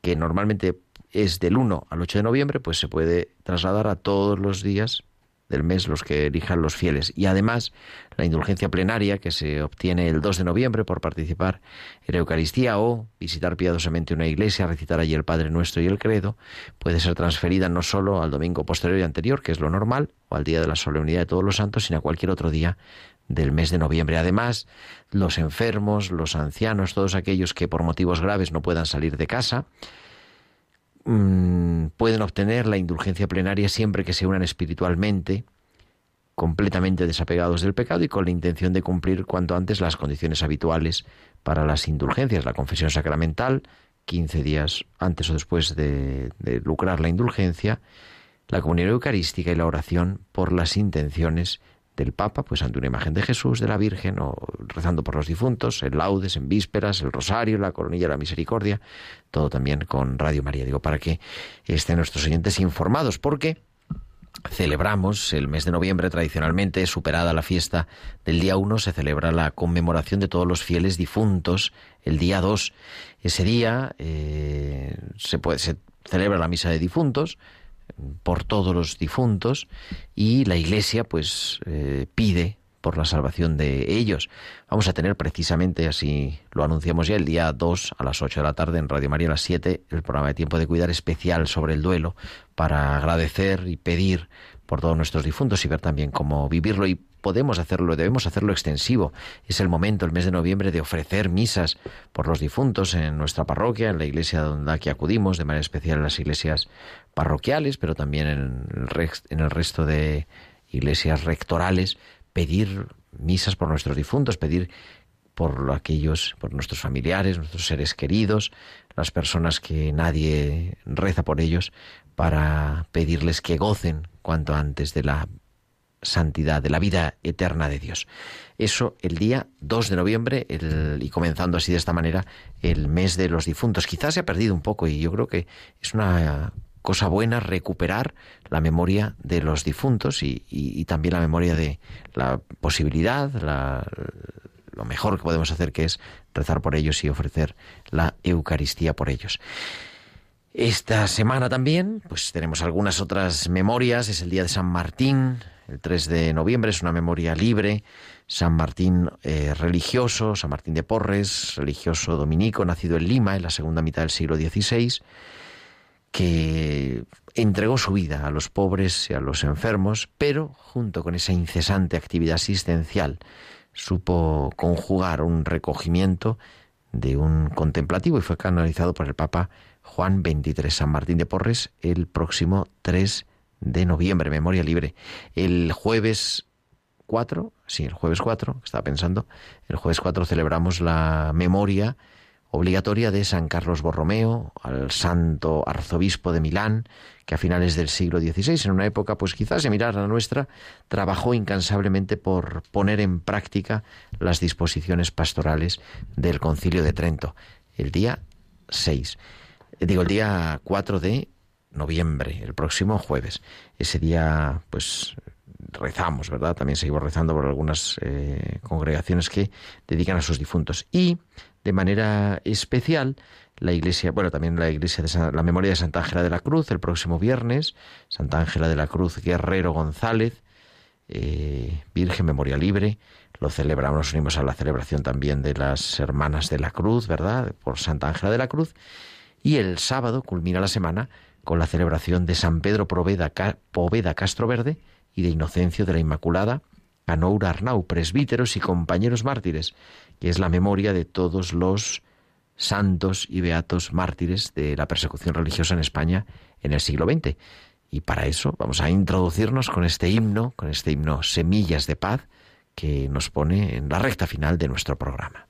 que normalmente es del 1 al 8 de noviembre, pues se puede trasladar a todos los días del mes los que elijan los fieles. Y además, la indulgencia plenaria que se obtiene el 2 de noviembre por participar en la Eucaristía o visitar piadosamente una iglesia, recitar allí el Padre Nuestro y el Credo, puede ser transferida no solo al domingo posterior y anterior, que es lo normal, o al día de la solemnidad de todos los santos, sino a cualquier otro día del mes de noviembre. Además, los enfermos, los ancianos, todos aquellos que por motivos graves no puedan salir de casa, mm, pueden obtener la indulgencia plenaria siempre que se unan espiritualmente, completamente desapegados del pecado y con la intención de cumplir cuanto antes las condiciones habituales para las indulgencias, la confesión sacramental, 15 días antes o después de, de lucrar la indulgencia, la comunión eucarística y la oración por las intenciones del Papa, pues ante una imagen de Jesús, de la Virgen, o rezando por los difuntos, en laudes, en vísperas, el rosario, la coronilla de la misericordia, todo también con Radio María, digo, para que estén nuestros oyentes informados, porque celebramos el mes de noviembre tradicionalmente, superada la fiesta del día 1, se celebra la conmemoración de todos los fieles difuntos el día 2. Ese día eh, se, puede, se celebra la misa de difuntos, por todos los difuntos y la Iglesia pues eh, pide por la salvación de ellos. Vamos a tener precisamente, así lo anunciamos ya, el día 2 a las 8 de la tarde en Radio María a las 7, el programa de Tiempo de Cuidar especial sobre el duelo para agradecer y pedir por todos nuestros difuntos y ver también cómo vivirlo y podemos hacerlo, debemos hacerlo extensivo. Es el momento, el mes de noviembre, de ofrecer misas por los difuntos en nuestra parroquia, en la iglesia donde aquí acudimos, de manera especial en las iglesias parroquiales, pero también en el, en el resto de iglesias rectorales, pedir misas por nuestros difuntos, pedir por aquellos, por nuestros familiares, nuestros seres queridos, las personas que nadie reza por ellos, para pedirles que gocen cuanto antes de la santidad, de la vida eterna de Dios. Eso el día 2 de noviembre y comenzando así de esta manera el mes de los difuntos. Quizás se ha perdido un poco y yo creo que es una cosa buena recuperar la memoria de los difuntos y, también la memoria de la posibilidad, lo mejor que podemos hacer que es rezar por ellos y ofrecer la Eucaristía por ellos. Esta semana también, pues tenemos algunas otras memorias. Es el día de San Martín, el 3 de noviembre, es una memoria libre. San Martín eh, religioso, San Martín de Porres, religioso dominico, nacido en Lima en la segunda mitad del siglo XVI que entregó su vida a los pobres y a los enfermos, pero junto con esa incesante actividad asistencial supo conjugar un recogimiento de un contemplativo y fue canalizado por el Papa Juan XXIII San Martín de Porres el próximo 3 de noviembre, memoria libre. El jueves 4, sí, el jueves 4, estaba pensando, el jueves 4 celebramos la memoria obligatoria de San Carlos Borromeo, al santo arzobispo de Milán, que a finales del siglo XVI, en una época pues quizás similar a la nuestra, trabajó incansablemente por poner en práctica las disposiciones pastorales del Concilio de Trento, el día 6, eh, digo el día 4 de noviembre, el próximo jueves. Ese día pues rezamos, ¿verdad? También seguimos rezando por algunas eh, congregaciones que dedican a sus difuntos. Y de manera especial la iglesia, bueno, también la iglesia de la memoria de Santa Ángela de la Cruz el próximo viernes, Santa Ángela de la Cruz Guerrero González, eh, Virgen Memoria Libre, lo celebramos, nos unimos a la celebración también de las Hermanas de la Cruz, ¿verdad? Por Santa Ángela de la Cruz. Y el sábado culmina la semana con la celebración de San Pedro Poveda, Castro Verde y de Inocencio de la Inmaculada, Canoura Arnau, presbíteros y compañeros mártires, que es la memoria de todos los santos y beatos mártires de la persecución religiosa en España en el siglo XX. Y para eso vamos a introducirnos con este himno, con este himno Semillas de Paz, que nos pone en la recta final de nuestro programa.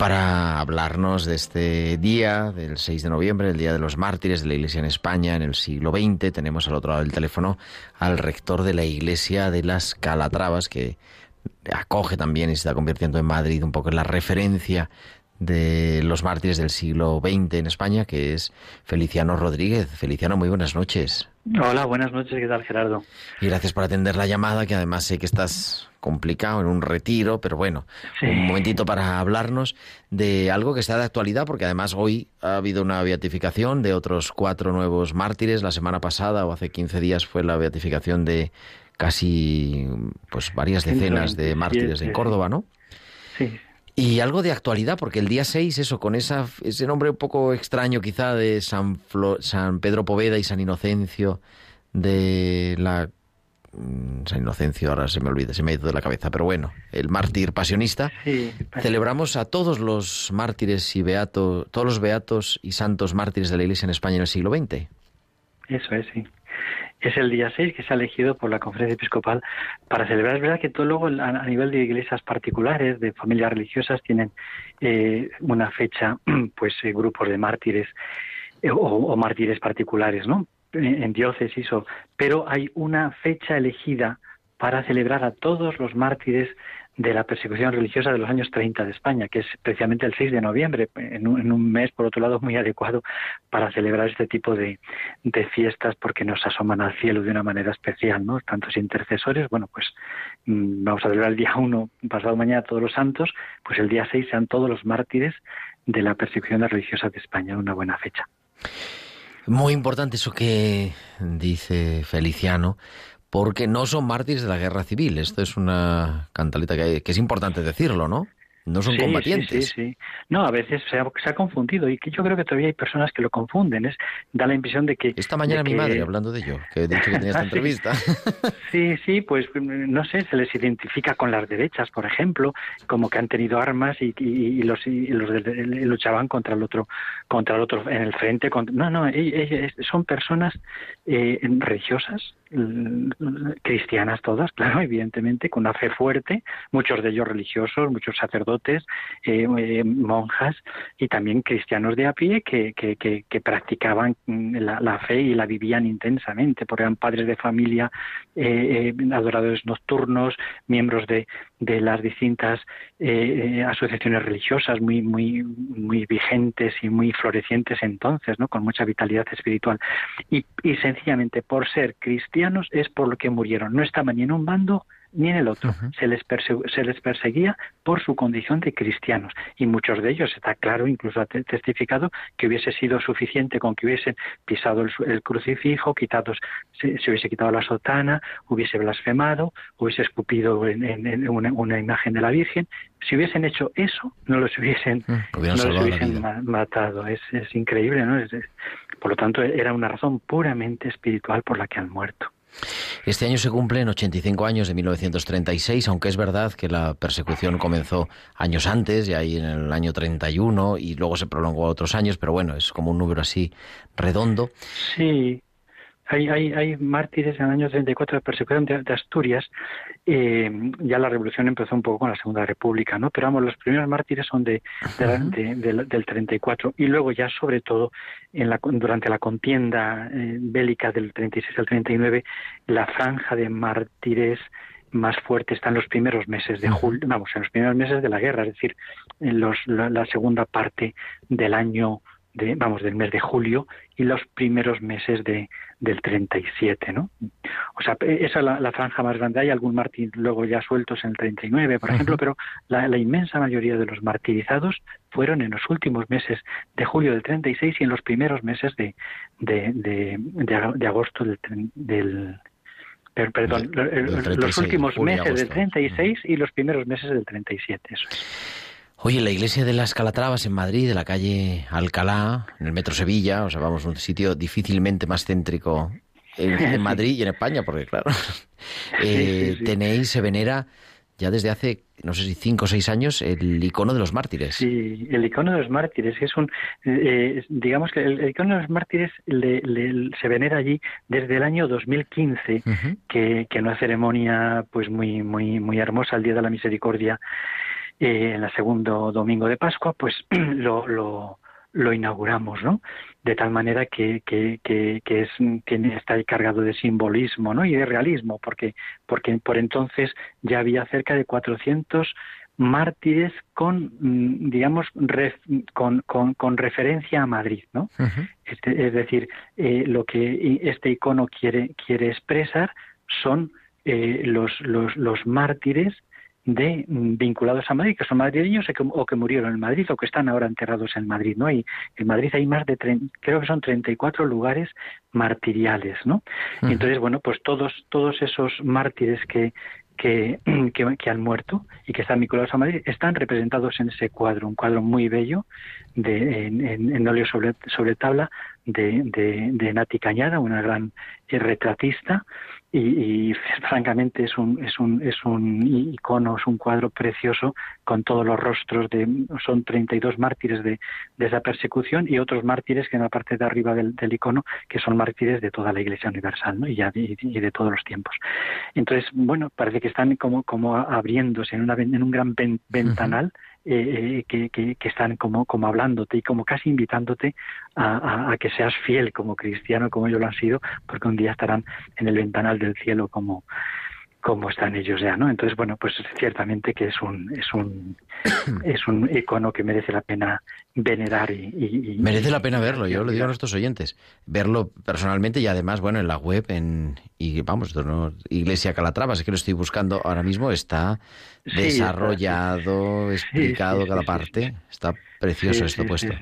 Para hablarnos de este día, del 6 de noviembre, el Día de los Mártires de la Iglesia en España en el siglo XX, tenemos al otro lado del teléfono al rector de la Iglesia de las Calatravas, que acoge también y se está convirtiendo en Madrid un poco en la referencia de los mártires del siglo XX en España, que es Feliciano Rodríguez. Feliciano, muy buenas noches. Hola, buenas noches, ¿qué tal Gerardo? Y gracias por atender la llamada, que además sé que estás complicado en un retiro, pero bueno, un momentito para hablarnos de algo que está de actualidad, porque además hoy ha habido una beatificación de otros cuatro nuevos mártires. La semana pasada o hace 15 días fue la beatificación de casi pues varias decenas de mártires en Córdoba, ¿no? Sí. Y algo de actualidad, porque el día 6, eso, con esa, ese nombre un poco extraño quizá de San, San Pedro Poveda y San Inocencio, de la... Mm, San Inocencio, ahora se me olvida, se me ha ido de la cabeza, pero bueno, el mártir pasionista. Celebramos a todos los mártires y beatos, todos los beatos y santos mártires de la Iglesia en España en el siglo XX. Eso es, sí es el día 6 que se ha elegido por la conferencia episcopal para celebrar. Es verdad que todo luego a nivel de iglesias particulares, de familias religiosas, tienen eh, una fecha, pues eh, grupos de mártires eh, o, mártires particulares, ¿no? En, diócesis, o, pero hay una fecha elegida para celebrar a todos los mártires de la persecución religiosa de los años 30 de España, que es especialmente el 6 de noviembre, en un, mes, por otro lado, muy adecuado para celebrar este tipo de, fiestas porque nos asoman al cielo de una manera especial, ¿no? Tantos intercesores, bueno, pues mm, vamos a celebrar el día 1, pasado mañana, todos los santos, pues el día 6 sean todos los mártires de la persecución religiosa de España, una buena fecha. Muy importante eso que dice Feliciano, porque no son mártires de la guerra civil. Esto es una cantaleta que, que es importante decirlo, ¿no? No son combatientes. Sí, sí, No, a veces se ha, confundido y que yo creo que todavía hay personas que lo confunden. Es, da la impresión de que... Esta mañana mi madre, hablando de ello, que he dicho que tenía esta entrevista. sí, sí, pues no sé, se les identifica con las derechas, por ejemplo, como que han tenido armas y, los, los luchaban contra el otro contra el otro en el frente. no, no, son personas eh, religiosas, cristianas todas, claro, evidentemente, con una fe fuerte, muchos de ellos religiosos, muchos sacerdotes eh, eh, monjas y también cristianos de a pie que, que, practicaban mm, la, fe y la vivían intensamente, porque eran padres de familia, eh, adoradores nocturnos, miembros de, de las distintas asociaciones religiosas muy, muy, muy vigentes y muy florecientes entonces, ¿no? con mucha vitalidad espiritual. Y, y sencillamente por ser cristianos es por lo que murieron. No estaban ni en un bando ni en el otro. se, les se les perseguía por su condición de cristianos y muchos de ellos, está claro, incluso ha testificado que hubiese sido suficiente con que hubiesen pisado el, crucifijo, quitados, se, hubiese quitado la sotana, hubiese blasfemado, hubiese escupido en, una, imagen de la Virgen. Si hubiesen hecho eso, no los hubiesen, mm, no los hubiesen matado. Es, es increíble, ¿no? Por lo tanto, era una razón puramente espiritual por la que han muerto. Este año se cumplen 85 años de 1936, aunque es verdad que la persecución comenzó años antes, y ahí en el año 31, y luego se prolongó a otros años, pero bueno, es como un número así redondo. Sí, hay, hay, hay mártires en el año 34 de persecución de, Asturias. Eh, ya la revolución empezó un poco con la Segunda República, ¿no? Pero vamos, los primeros mártires son de, del 34 y luego ya sobre todo en la, durante la contienda eh, bélica del 36 al 39, la franja de mártires más fuerte está en los primeros meses de julio, vamos, en los primeros meses de la guerra, es decir, en los, la segunda parte del año de, vamos, del mes de julio y los primeros meses de, del 37, ¿no? O sea, esa es la, franja más grande. Hay algún mártir luego ya sueltos en el 39, por ejemplo, pero la, inmensa mayoría de los martirizados fueron en los últimos meses de julio del 36 y en los primeros meses de, de, de, agosto del, del perdón, los últimos meses del 36 y los primeros meses del 37, eso es. Oye, la iglesia de las Calatravas en Madrid, de la calle Alcalá, en el metro Sevilla, o sea, vamos, un sitio difícilmente más céntrico en, Madrid y en España, porque claro, eh, tenéis, se venera ya desde hace, no sé si cinco o seis años, el icono de los mártires. Sí, el icono de los mártires, es un, eh, digamos que el, icono de los mártires se venera allí desde el año 2015, que, que una ceremonia pues muy, muy, muy hermosa, el Día de la Misericordia, eh, en el segundo domingo de Pascua, pues lo, lo, lo inauguramos, ¿no? De tal manera que, que, que, que es, tiene, está cargado de simbolismo, ¿no? Y de realismo, porque, porque por entonces ya había cerca de 400 mártires con, mm, digamos, con, con, con, referencia a Madrid, ¿no? este, es decir, eh, lo que este icono quiere, quiere expresar son eh, los, los, los mártires de mm, vinculados a Madrid, que son madrileños o que, murieron en Madrid o que están ahora enterrados en Madrid, ¿no? Y en Madrid hay más de, creo que son 34 lugares martiriales, ¿no? Entonces, bueno, pues todos, todos esos mártires que, que, que, han muerto y que están vinculados a Madrid están representados en ese cuadro, un cuadro muy bello de, en, en, óleo sobre, sobre tabla de, de, de, Nati Cañada, una gran retratista, y, francamente es un, es, un, es un icono, es un cuadro precioso con todos los rostros de, son 32 mártires de, de esa persecución y otros mártires que en la parte de arriba del, del icono, que son mártires de toda la Iglesia Universal ¿no? y, ya, y, de todos los tiempos. Entonces, bueno, parece que están como, como abriéndose en, una, en un gran ventanal. Eh, que, que, que, están como, como hablándote y como casi invitándote a, a, que seas fiel como cristiano, como ellos lo han sido, porque un día estarán en el ventanal del cielo como, como están ellos ya, ¿no? Entonces, bueno, pues ciertamente que es un es un es un icono que merece la pena venerar y, merece la pena verlo. Yo lo digo a nuestros oyentes, verlo personalmente y además, bueno, en la web en y vamos, ¿no? Iglesia Calatrava, es que lo estoy buscando ahora mismo, está desarrollado, explicado cada parte, está precioso esto puesto.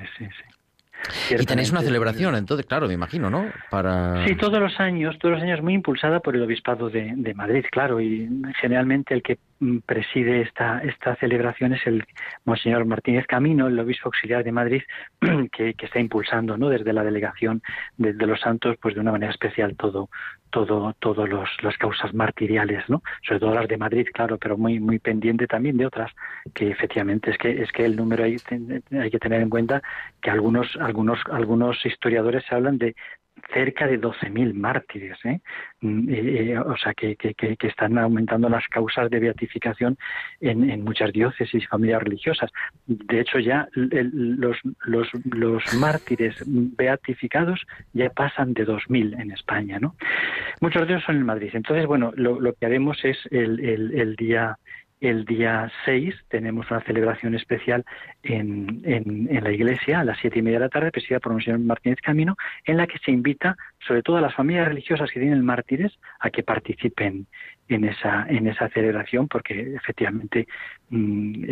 Y tenéis una celebración, entonces, claro, me imagino, ¿no? Para... Sí, todos los años, todos los años muy impulsada por el Obispado de, de Madrid, claro, y generalmente el que Mm, preside esta, esta celebración es el Monseñor Martínez Camino, el obispo auxiliar de Madrid, que, está impulsando ¿no? desde la delegación de, los santos, pues de una manera especial todo, todo, todos los, las causas martiriales, ¿no? Sobre todo las de Madrid, claro, pero muy, muy pendiente también de otras, que efectivamente es que, es que el número hay, hay que tener en cuenta que algunos, algunos, algunos historiadores se hablan de cerca de 12.000 mártires, ¿eh? Mm, eh, eh, o sea que, están aumentando las causas de beatificación en, muchas diócesis y familias religiosas. De hecho, ya los, los, los mártires beatificados ya pasan de 2.000 en España, ¿no? Muchos de ellos son en Madrid. Entonces, bueno, lo, que haremos es el día el día 6 tenemos una celebración especial en, en, la iglesia a las siete y media de la tarde, presidida por señor Martínez Camino, en la que se invita sobre todo a las familias religiosas que tienen mártires a que participen en esa, en esa celebración, porque efectivamente mm,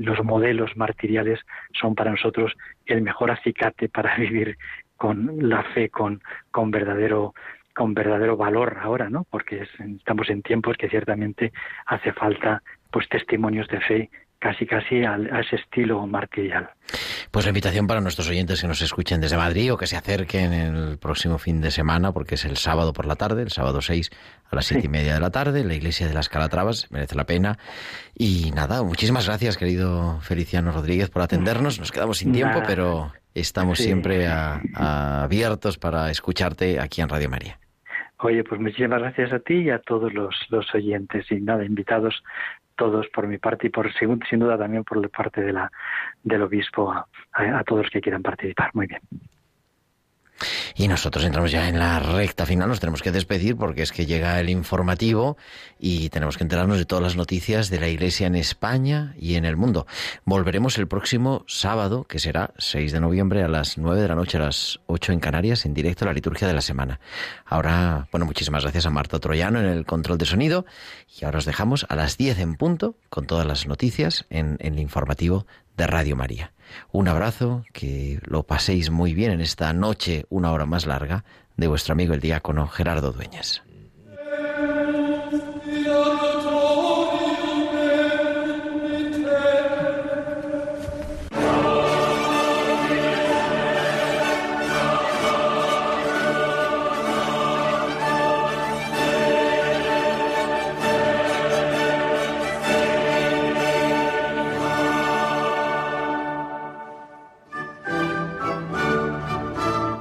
los modelos martiriales son para nosotros el mejor acicate para vivir con la fe, con, con verdadero con verdadero valor ahora, ¿no? Porque estamos en tiempos que ciertamente hace falta pues testimonios de fe casi casi a, ese estilo martirial. Pues la invitación para nuestros oyentes que nos escuchen desde Madrid o que se acerquen el próximo fin de semana, porque es el sábado por la tarde, el sábado 6 a las siete y media de la tarde, en la iglesia de las Calatravas, merece la pena. Y nada, muchísimas gracias, querido Feliciano Rodríguez, por atendernos. Nos quedamos sin tiempo, pero estamos siempre abiertos para escucharte aquí en Radio María. Oye, pues muchísimas gracias a ti y a todos los, los oyentes y nada, invitados todos por mi parte y por sin, duda también por la parte de la, del obispo a, a, a todos los que quieran participar. Muy bien. Y nosotros entramos ya en la recta final, nos tenemos que despedir porque es que llega el informativo y tenemos que enterarnos de todas las noticias de la Iglesia en España y en el mundo. Volveremos el próximo sábado, que será 6 de noviembre a las 9 de la noche, a las 8 en Canarias, en directo a la liturgia de la semana. Ahora, bueno, muchísimas gracias a Marta Troyano en el control de sonido y ahora os dejamos a las 10 en punto con todas las noticias en, en el informativo de Radio María. Un abrazo, que lo paséis muy bien en esta noche, una hora más larga, de vuestro amigo el diácono Gerardo Dueñas.